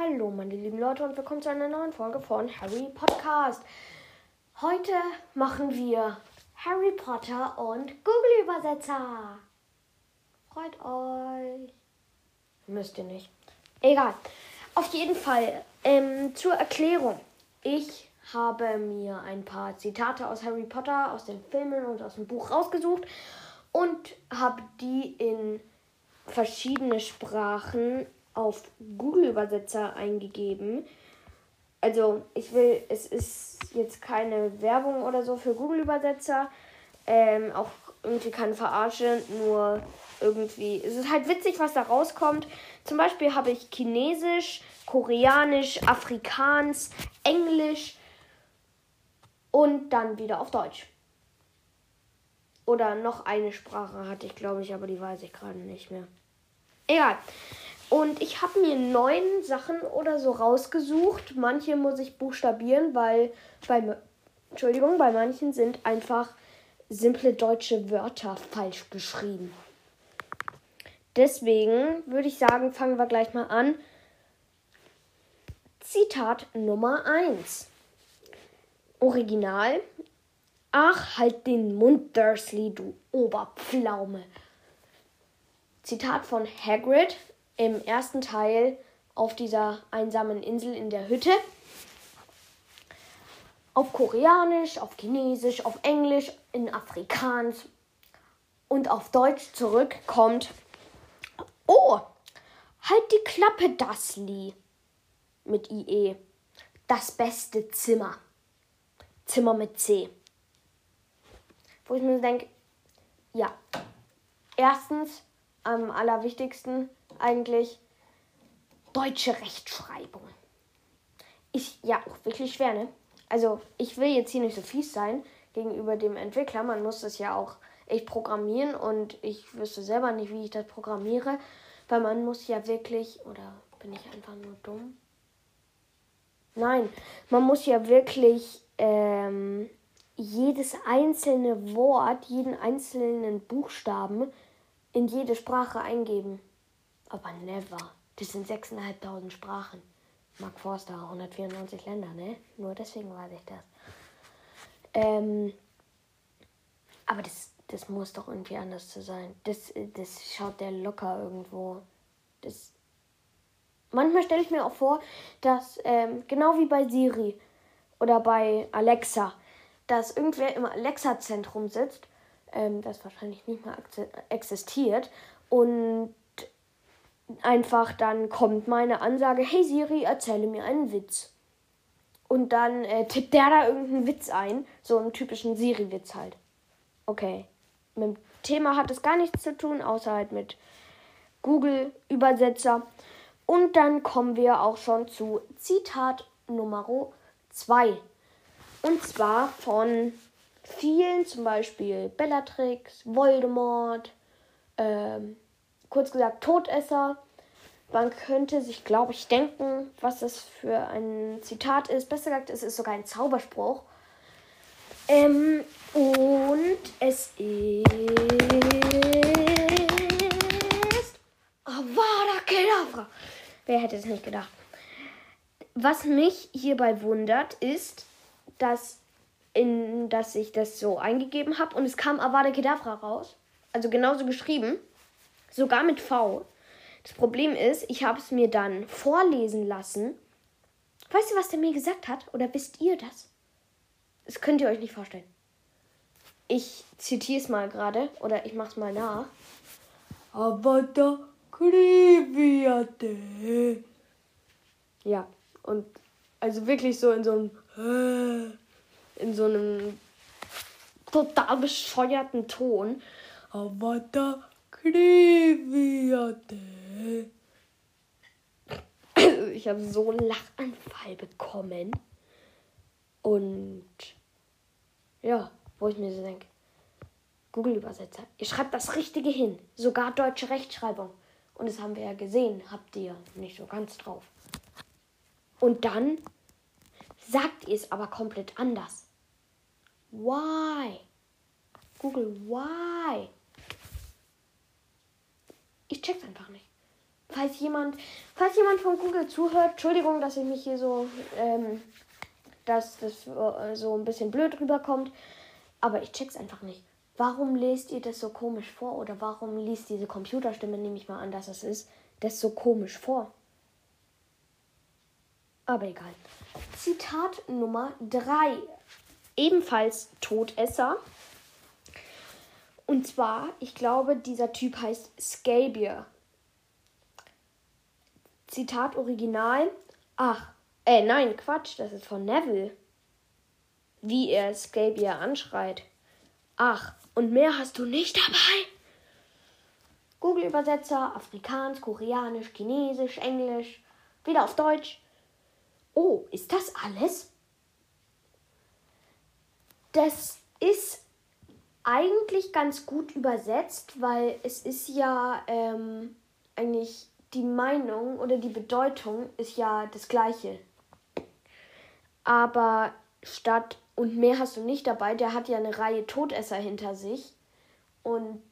Hallo, meine lieben Leute, und willkommen zu einer neuen Folge von Harry Podcast. Heute machen wir Harry Potter und Google-Übersetzer. Freut euch. Müsst ihr nicht. Egal. Auf jeden Fall ähm, zur Erklärung. Ich habe mir ein paar Zitate aus Harry Potter, aus den Filmen und aus dem Buch rausgesucht und habe die in verschiedene Sprachen auf Google-Übersetzer eingegeben. Also ich will, es ist jetzt keine Werbung oder so für Google-Übersetzer, ähm, auch irgendwie keine Verarsche, nur irgendwie, es ist halt witzig, was da rauskommt. Zum Beispiel habe ich Chinesisch, Koreanisch, Afrikaans, Englisch und dann wieder auf Deutsch. Oder noch eine Sprache hatte ich, glaube ich, aber die weiß ich gerade nicht mehr. Egal. Und ich habe mir neun Sachen oder so rausgesucht. Manche muss ich buchstabieren, weil bei, Entschuldigung, bei manchen sind einfach simple deutsche Wörter falsch geschrieben. Deswegen würde ich sagen, fangen wir gleich mal an. Zitat Nummer 1. Original. Ach, halt den Mund, Dursley, du Oberpflaume. Zitat von Hagrid im ersten Teil auf dieser einsamen Insel in der Hütte. Auf Koreanisch, auf Chinesisch, auf Englisch, in Afrikaans und auf Deutsch zurückkommt. Oh, halt die Klappe, Dursley. Mit IE. Das beste Zimmer. Zimmer mit C. Wo ich mir denke, ja, erstens am allerwichtigsten eigentlich deutsche Rechtschreibung. Ist ja auch wirklich schwer, ne? Also, ich will jetzt hier nicht so fies sein gegenüber dem Entwickler. Man muss das ja auch echt programmieren und ich wüsste selber nicht, wie ich das programmiere, weil man muss ja wirklich, oder bin ich einfach nur dumm? Nein, man muss ja wirklich ähm, jedes einzelne Wort, jeden einzelnen Buchstaben in jede Sprache eingeben. Aber never. Das sind 6.500 Sprachen. Mark Forster, 194 Länder, ne? Nur deswegen weiß ich das. Ähm, aber das, das muss doch irgendwie anders zu sein. Das, das schaut der locker irgendwo. Das. Manchmal stelle ich mir auch vor, dass, ähm, genau wie bei Siri oder bei Alexa, dass irgendwer im Alexa-Zentrum sitzt, ähm, das wahrscheinlich nicht mehr existiert, und einfach dann kommt meine Ansage, hey Siri, erzähle mir einen Witz. Und dann äh, tippt der da irgendeinen Witz ein, so einen typischen Siri-Witz halt. Okay. Mit dem Thema hat es gar nichts zu tun, außer halt mit Google-Übersetzer. Und dann kommen wir auch schon zu Zitat Nummer 2. Und zwar von vielen, zum Beispiel Bellatrix, Voldemort, ähm, kurz gesagt Todesser. Man könnte sich, glaube ich, denken, was das für ein Zitat ist. Besser gesagt, es ist sogar ein Zauberspruch. Ähm, und es ist. Avada Kedavra! Wer hätte es nicht gedacht? Was mich hierbei wundert, ist, dass, in, dass ich das so eingegeben habe und es kam Avada Kedavra raus. Also genauso geschrieben. Sogar mit V. Das Problem ist, ich habe es mir dann vorlesen lassen. Weißt du, was der mir gesagt hat? Oder wisst ihr das? Das könnt ihr euch nicht vorstellen. Ich zitiere es mal gerade oder ich mache es mal nach. Avada Kriviate. Ja, und also wirklich so in so einem in so einem total bescheuerten Ton. Avada Kriviate. Also ich habe so einen Lachanfall bekommen. Und ja, wo ich mir so denke, Google-Übersetzer, ihr schreibt das Richtige hin, sogar deutsche Rechtschreibung. Und das haben wir ja gesehen, habt ihr nicht so ganz drauf. Und dann sagt ihr es aber komplett anders. Why? Google, why? Ich check's einfach nicht. falls jemand, falls jemand von Google zuhört, Entschuldigung, dass ich mich hier so, ähm, dass das äh, so ein bisschen blöd rüberkommt, aber ich check's einfach nicht. Warum lest ihr das so komisch vor? Oder warum liest diese Computerstimme, nehme ich mal an, dass es ist, das so komisch vor? Aber egal. Zitat Nummer 3. Ebenfalls Todesser. Und zwar, ich glaube, dieser Typ heißt Scabier. Zitat Original. Ach, äh, nein, Quatsch, das ist von Neville. Wie er Scabier anschreit. Ach, und mehr hast du nicht dabei? Google-Übersetzer, Afrikaans, Koreanisch, Chinesisch, Englisch, wieder auf Deutsch. Oh, ist das alles? Das ist eigentlich ganz gut übersetzt, weil es ist ja ähm, eigentlich die Meinung oder die Bedeutung ist ja das gleiche. Aber statt und mehr hast du nicht dabei, der hat ja eine Reihe Todesser hinter sich. Und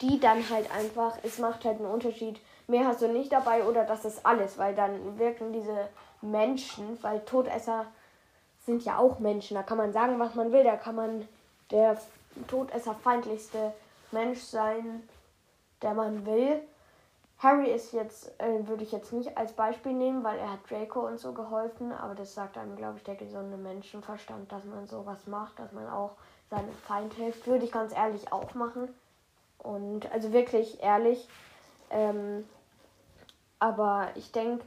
die dann halt einfach, es macht halt einen Unterschied, mehr hast du nicht dabei oder das ist alles, weil dann wirken diese Menschen, weil Todesser sind ja auch Menschen, da kann man sagen, was man will, da kann man der todesserfeindlichste Mensch sein, der man will. Harry ist jetzt, äh, würde ich jetzt nicht als Beispiel nehmen, weil er hat Draco und so geholfen, aber das sagt einem, glaube ich, der gesunde Menschenverstand, dass man sowas macht, dass man auch seinem Feind hilft. Würde ich ganz ehrlich auch machen. Und also wirklich ehrlich. Ähm, aber ich denke,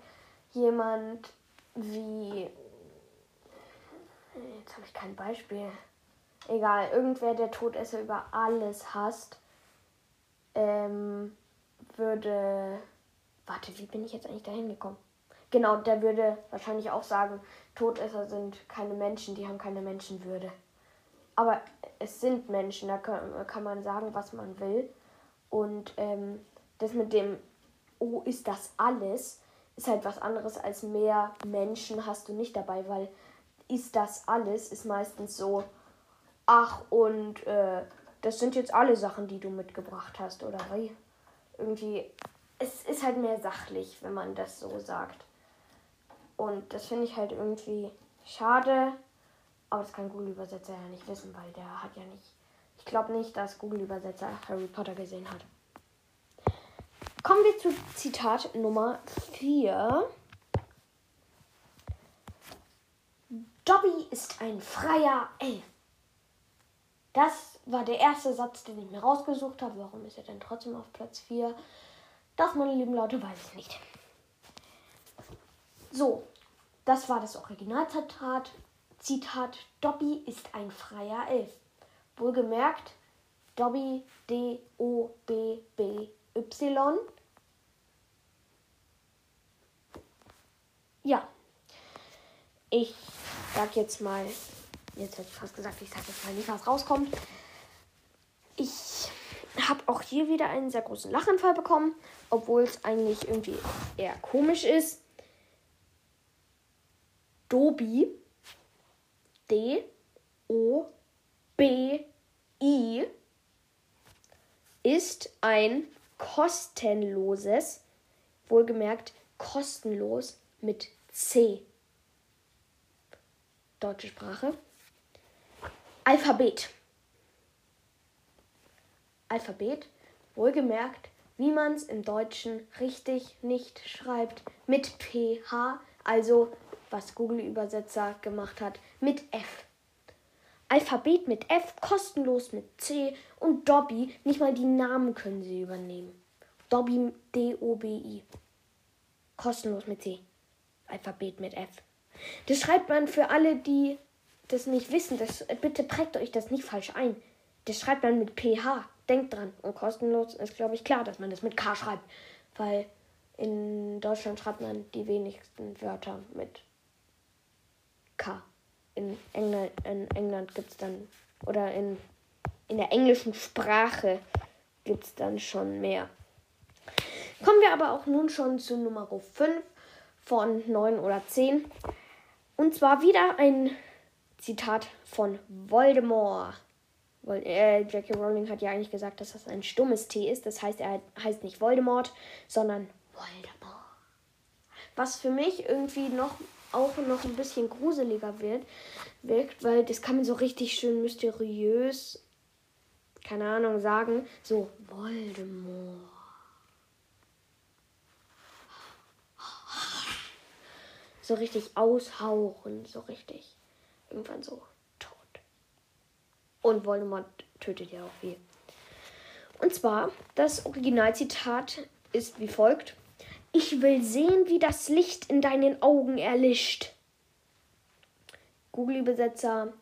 jemand wie. Jetzt habe ich kein Beispiel. Egal, irgendwer, der Todesser über alles hasst. Ähm, würde. Warte, wie bin ich jetzt eigentlich dahin gekommen? Genau, der würde wahrscheinlich auch sagen, Todesser sind keine Menschen, die haben keine Menschenwürde. Aber es sind Menschen, da kann, man sagen, was man will. Und ähm, das mit dem, oh, ist das alles, ist halt was anderes als mehr Menschen hast du nicht dabei, weil ist das alles ist meistens so, ach, und äh, das sind jetzt alle Sachen, die du mitgebracht hast, oder wie? irgendwie, es ist halt mehr sachlich, wenn man das so sagt. Und das finde ich halt irgendwie schade. Aber das kann Google-Übersetzer ja nicht wissen, weil der hat ja nicht. Ich glaube nicht, dass Google-Übersetzer Harry Potter gesehen hat. Kommen wir zu Zitat Nummer 4. Dobby ist ein freier Elf. Das war der erste Satz, den ich mir rausgesucht habe. Warum ist er denn trotzdem auf Platz 4? Das, meine lieben Leute, weiß ich nicht. So, das war das Originalzitat. Zitat: Dobby ist ein freier Elf. Wohlgemerkt, Dobby, D-O-B-B-Y. Ja, ich sag jetzt mal jetzt hätte ich fast gesagt, ich sage jetzt mal nicht, was rauskommt. Ich habe auch hier wieder einen sehr großen Lachanfall bekommen, obwohl es eigentlich irgendwie eher komisch ist. Dobi, D, O, B, I, ist ein kostenloses, wohlgemerkt kostenlos mit C. Deutsche Sprache. Alphabet. Alphabet, wohlgemerkt, wie man es im Deutschen richtig nicht schreibt, mit PH, also was Google-Übersetzer gemacht hat, mit F. Alphabet mit F, kostenlos mit C und Dobby, nicht mal die Namen können sie übernehmen. Dobby, D-O-B-I. Kostenlos mit C. Alphabet mit F. Das schreibt man für alle, die das nicht wissen, das, bitte prägt euch das nicht falsch ein. Das schreibt man mit PH. Denkt dran. Und kostenlos ist, glaube ich, klar, dass man das mit K schreibt. Weil in Deutschland schreibt man die wenigsten Wörter mit K. In England, in England gibt es dann, oder in, in der englischen Sprache gibt es dann schon mehr. Kommen wir aber auch nun schon zu Nummer 5 von 9 oder 10. Und zwar wieder ein Zitat von Voldemort. Äh, Jackie Rowling hat ja eigentlich gesagt, dass das ein stummes T ist. Das heißt, er heißt nicht Voldemort, sondern Voldemort. was für mich irgendwie noch auch noch ein bisschen gruseliger wird, wirkt, weil das kann man so richtig schön mysteriös, keine Ahnung, sagen. So, Voldemort. So richtig aushauchen, so richtig. Irgendwann so tot. Und Voldemort tötet ja auch viel. Und zwar, das Originalzitat ist wie folgt. Ich will sehen, wie das Licht in deinen Augen erlischt. Google-Übersetzer,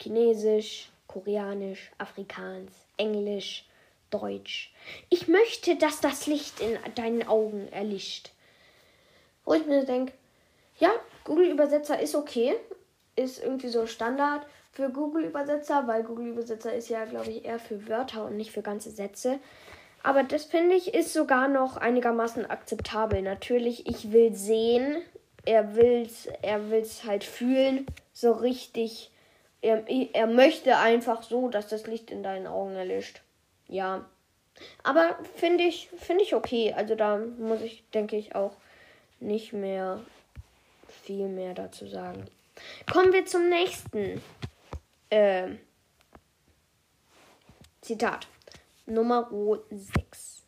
Chinesisch, Koreanisch, Afrikaans, Englisch, Deutsch. Ich möchte, dass das Licht in deinen Augen erlischt. Wo ich mir denke, ja, Google-Übersetzer ist okay. Ist irgendwie so Standard für Google-Übersetzer, weil Google-Übersetzer ist ja, glaube ich, eher für Wörter und nicht für ganze Sätze. Aber das finde ich ist sogar noch einigermaßen akzeptabel. Natürlich, ich will sehen, er will's, er will's halt fühlen, so richtig. Er, er möchte einfach so, dass das Licht in deinen Augen erlischt. Ja. Aber finde ich, finde ich okay. Also da muss ich, denke ich, auch nicht mehr viel mehr dazu sagen. Kommen wir zum nächsten äh, Zitat. Nummer 6.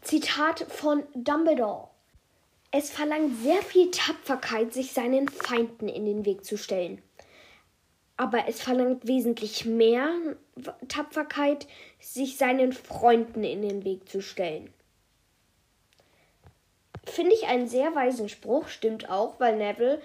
Zitat von Dumbledore. Es verlangt sehr viel Tapferkeit, sich seinen Feinden in den Weg zu stellen. Aber es verlangt wesentlich mehr Tapferkeit, sich seinen Freunden in den Weg zu stellen. Finde ich einen sehr weisen Spruch, stimmt auch, weil Neville,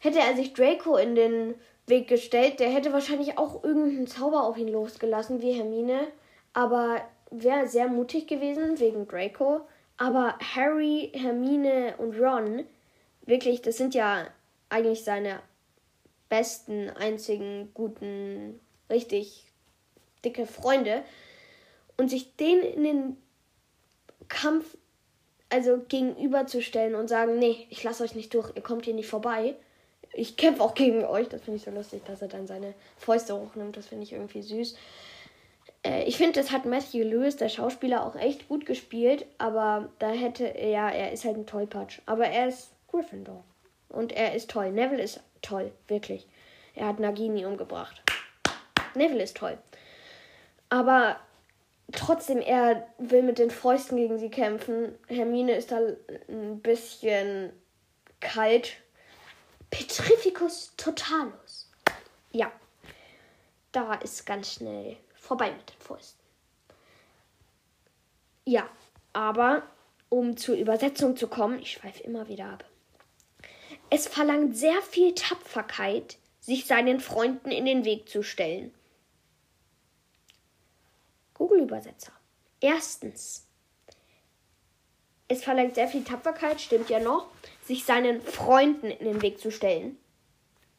hätte er sich Draco in den Weg gestellt. Der hätte wahrscheinlich auch irgendeinen Zauber auf ihn losgelassen, wie Hermine. Aber wäre sehr mutig gewesen wegen Draco. Aber Harry, Hermine und Ron, wirklich, das sind ja eigentlich seine besten, einzigen, guten, richtig dicke Freunde. Und sich denen in den Kampf also gegenüberzustellen und sagen, nee, ich lasse euch nicht durch, ihr kommt hier nicht vorbei ich kämpfe auch gegen euch. Das finde ich so lustig, dass er dann seine Fäuste hochnimmt. Das finde ich irgendwie süß. Äh, ich finde, das hat Matthew Lewis, der Schauspieler, auch echt gut gespielt. Aber da hätte, ja, er ist halt ein Tollpatsch. Aber er ist Gryffindor. Und er ist toll. Neville ist toll, wirklich. Er hat Nagini umgebracht. Neville ist toll. Aber trotzdem, er will mit den Fäusten gegen sie kämpfen. Hermine ist da ein bisschen kalt Petrificus totalus. Ja, da ist ganz schnell vorbei mit den Fäusten. Ja, aber um zur Übersetzung zu kommen, ich schweife immer wieder ab. Es verlangt sehr viel Tapferkeit, sich seinen Freunden in den Weg zu stellen. Google-Übersetzer. Erstens. Es verlangt sehr viel Tapferkeit, stimmt ja noch sich seinen Freunden in den Weg zu stellen.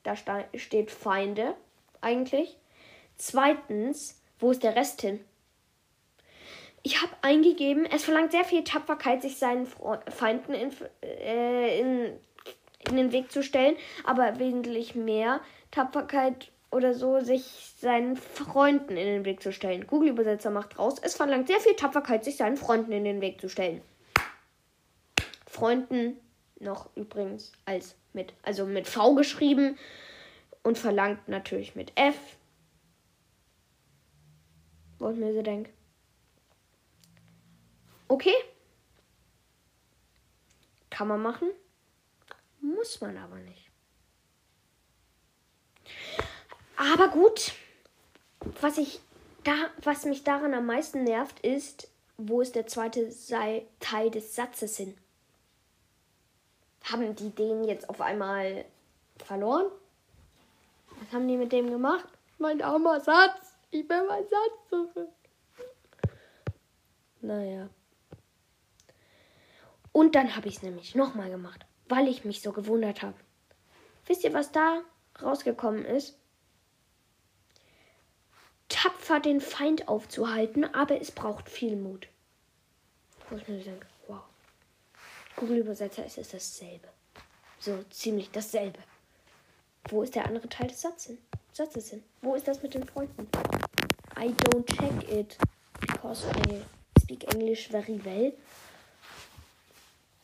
Da steht Feinde eigentlich. Zweitens, wo ist der Rest hin? Ich habe eingegeben, es verlangt sehr viel Tapferkeit, sich seinen Feinden in, äh, in, in den Weg zu stellen, aber wesentlich mehr Tapferkeit oder so, sich seinen Freunden in den Weg zu stellen. Google-Übersetzer macht raus, es verlangt sehr viel Tapferkeit, sich seinen Freunden in den Weg zu stellen. Freunden noch übrigens als mit, also mit V geschrieben und verlangt natürlich mit F. Wo ich mir so denke. Okay. Kann man machen. Muss man aber nicht. Aber gut. Was ich da, was mich daran am meisten nervt, ist, wo ist der zweite Teil des Satzes hin? Haben die den jetzt auf einmal verloren? Was haben die mit dem gemacht? Mein armer Satz. Ich will meinen Satz zurück. Naja. Und dann habe ich es nämlich nochmal gemacht, weil ich mich so gewundert habe. Wisst ihr, was da rausgekommen ist? Tapfer den Feind aufzuhalten, aber es braucht viel Mut. Wo ich mir denke, Google-Übersetzer ist es dasselbe. So ziemlich dasselbe. Wo ist der andere Teil des? Satzes hin? Wo ist das mit den Freunden? I don't check it because I speak English very well.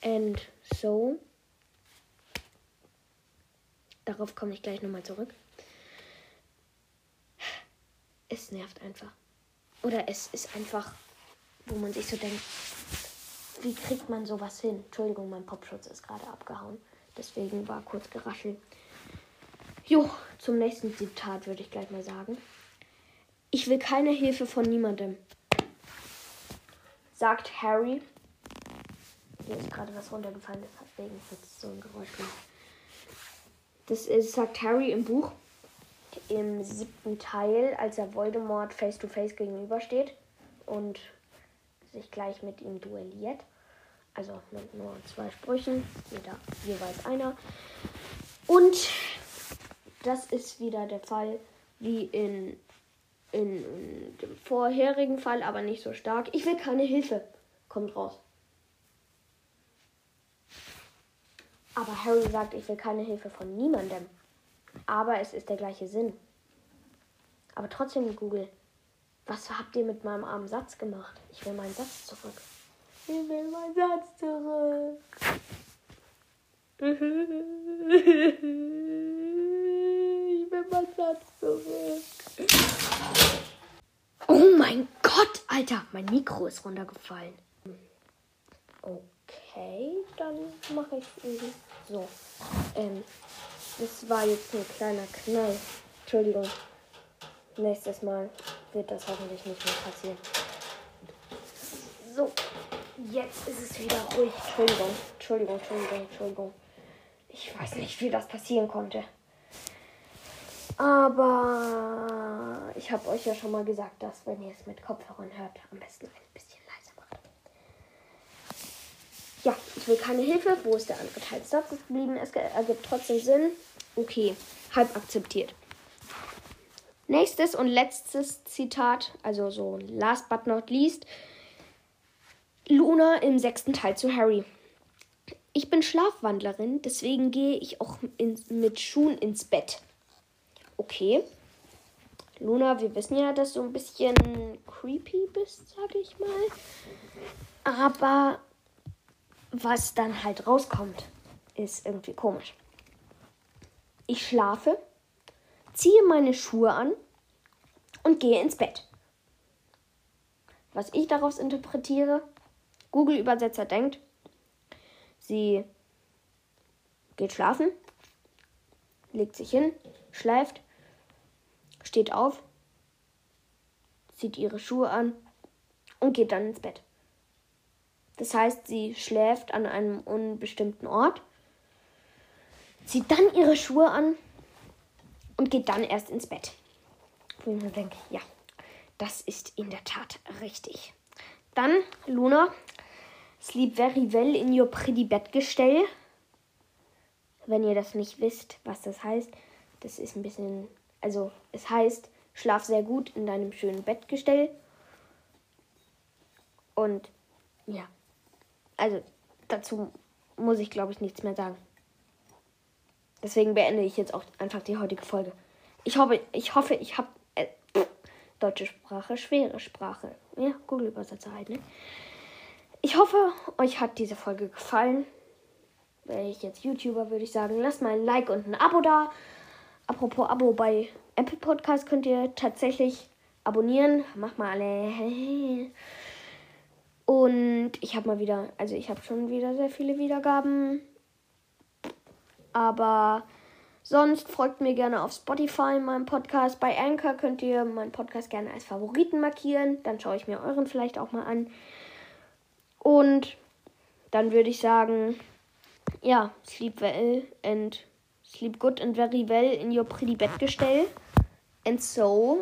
and so. Darauf komme ich gleich nochmal zurück. Es nervt einfach. Oder es ist einfach, wo man sich so denkt, wie kriegt man sowas hin? Entschuldigung, mein Popschutz ist gerade abgehauen. Deswegen war kurz geraschelt. Jo, zum nächsten Zitat würde ich gleich mal sagen. Ich will keine Hilfe von niemandem, sagt Harry. Hier ist gerade was runtergefallen, deswegen wird so ein Geräusch gemacht. Das ist, sagt Harry im Buch im siebten Teil, als er Voldemort face to face gegenübersteht und sich gleich mit ihm duelliert. Also mit nur zwei Sprüchen, jeder jeweils einer. Und das ist wieder der Fall wie in, in, in dem vorherigen Fall, aber nicht so stark. Ich will keine Hilfe. Kommt raus. Aber Harry sagt, ich will keine Hilfe von niemandem. Aber es ist der gleiche Sinn. Aber trotzdem, Google, was habt ihr mit meinem armen Satz gemacht? Ich will meinen Satz zurück. Ich will meinen Satz zurück. Ich will meinen Satz zurück. Oh mein Gott, Alter, mein Mikro ist runtergefallen. Okay, dann mache ich irgendwie so. Ähm, das war jetzt ein kleiner Knall. Entschuldigung. Nächstes Mal wird das hoffentlich nicht mehr passieren. So, jetzt ist es wieder ruhig. Entschuldigung, Entschuldigung, Entschuldigung, Entschuldigung. Ich weiß nicht, wie das passieren konnte. Aber ich habe euch ja schon mal gesagt, dass wenn ihr es mit Kopfhörern hört, am besten ein bisschen leiser macht. Ja, ich will keine Hilfe. Wo ist der andere Teil Satzes geblieben? Es ergibt trotzdem Sinn. Okay, halb akzeptiert. Nächstes und letztes Zitat, also so last but not least. Luna im sechsten Teil zu Harry. Ich bin Schlafwandlerin, deswegen gehe ich auch in, mit Schuhen ins Bett. Okay. Luna, wir wissen ja, dass du ein bisschen creepy bist, sage ich mal. Aber was dann halt rauskommt, ist irgendwie komisch. Ich schlafe, ziehe meine Schuhe an und gehe ins Bett. Was ich daraus interpretiere, Google-Übersetzer denkt, sie geht schlafen, legt sich hin, schläft, steht auf, zieht ihre Schuhe an und geht dann ins Bett. Das heißt, sie schläft an einem unbestimmten Ort zieht dann ihre Schuhe an und geht dann erst ins Bett. Wo ich mir denke, ja, das ist in der Tat richtig. Dann Luna, sleep very well in your pretty Bettgestell. Wenn ihr das nicht wisst, was das heißt, das ist ein bisschen, also es heißt, schlaf sehr gut in deinem schönen Bettgestell. Und ja, also dazu muss ich glaube ich nichts mehr sagen. Deswegen beende ich jetzt auch einfach die heutige Folge. Ich hoffe, ich hoffe, ich habe äh, deutsche Sprache, schwere Sprache. Ja, Google-Übersetzer halt, ne? Ich hoffe, euch hat diese Folge gefallen. Wäre ich jetzt YouTuber, würde ich sagen, lasst mal ein Like und ein Abo da. Apropos Abo bei Apple Podcast könnt ihr tatsächlich abonnieren. Macht mal alle. Und ich habe mal wieder, also ich habe schon wieder sehr viele Wiedergaben. Aber sonst folgt mir gerne auf Spotify, meinem Podcast. Bei Anchor könnt ihr meinen Podcast gerne als Favoriten markieren. Dann schaue ich mir euren vielleicht auch mal an. Und dann würde ich sagen, ja, sleep well and sleep good and very well in your pretty Bettgestell. And so,